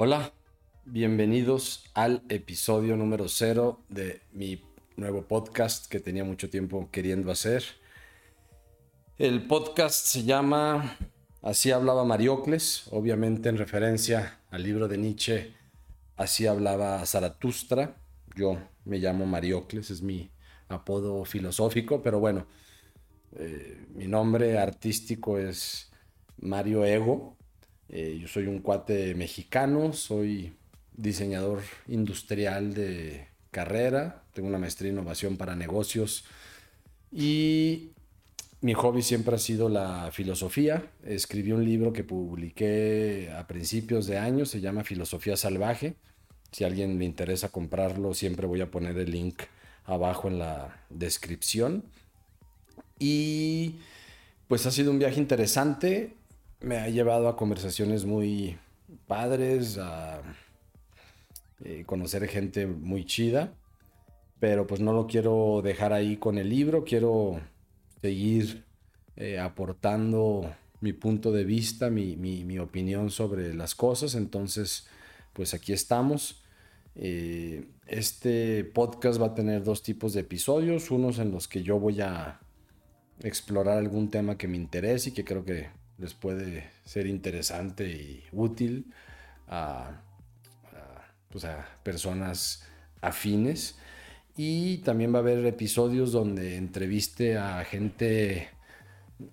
Hola, bienvenidos al episodio número cero de mi nuevo podcast que tenía mucho tiempo queriendo hacer. El podcast se llama Así hablaba Mariocles, obviamente en referencia al libro de Nietzsche, Así hablaba Zaratustra. Yo me llamo Mariocles, es mi apodo filosófico, pero bueno, eh, mi nombre artístico es Mario Ego. Eh, yo soy un cuate mexicano, soy diseñador industrial de carrera, tengo una maestría en innovación para negocios y mi hobby siempre ha sido la filosofía. Escribí un libro que publiqué a principios de año, se llama Filosofía Salvaje. Si alguien le interesa comprarlo, siempre voy a poner el link abajo en la descripción. Y pues ha sido un viaje interesante. Me ha llevado a conversaciones muy padres, a eh, conocer gente muy chida. Pero pues no lo quiero dejar ahí con el libro. Quiero seguir eh, aportando mi punto de vista, mi, mi, opinión sobre las cosas. Entonces, pues aquí estamos. Eh, este podcast va a tener dos tipos de episodios, unos en los que yo voy a explorar algún tema que me interese y que creo que les puede ser interesante y útil a, pues a personas afines. Y también va a haber episodios donde entreviste a gente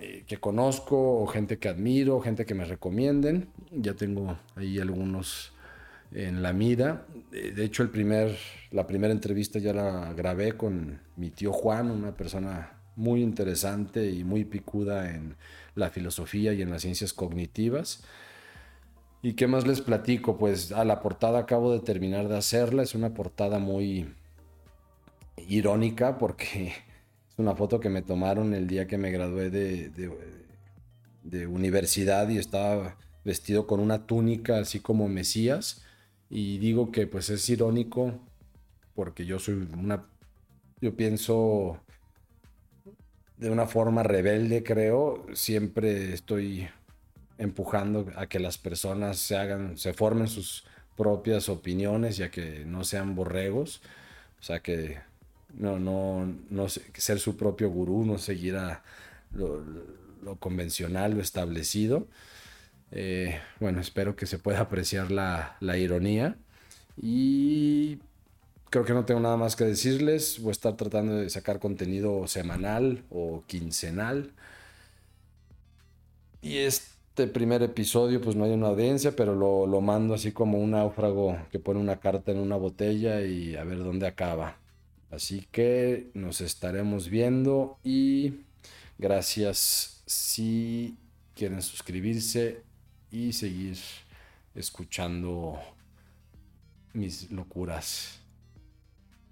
eh, que conozco o gente que admiro, gente que me recomienden. Ya tengo ahí algunos en la mira. De hecho, el primer, la primera entrevista ya la grabé con mi tío Juan, una persona muy interesante y muy picuda en la filosofía y en las ciencias cognitivas. ¿Y qué más les platico? Pues a la portada acabo de terminar de hacerla. Es una portada muy irónica porque es una foto que me tomaron el día que me gradué de, de, universidad y estaba vestido con una túnica así como Mesías. Y digo que pues es irónico porque yo soy una... Yo pienso de una forma rebelde, creo. Siempre estoy empujando a que las personas se hagan, se formen sus propias opiniones y a que no sean borregos. O sea, que no, no, no ser su propio gurú, no seguir a lo, convencional, lo establecido. Eh, bueno, espero que se pueda apreciar la, la ironía. Y creo que no tengo nada más que decirles. Voy a estar tratando de sacar contenido semanal o quincenal. Y este primer episodio, pues no hay una audiencia, pero lo, mando así como un náufrago que pone una carta en una botella y a ver dónde acaba. Así que nos estaremos viendo y gracias si quieren suscribirse y seguir escuchando mis locuras.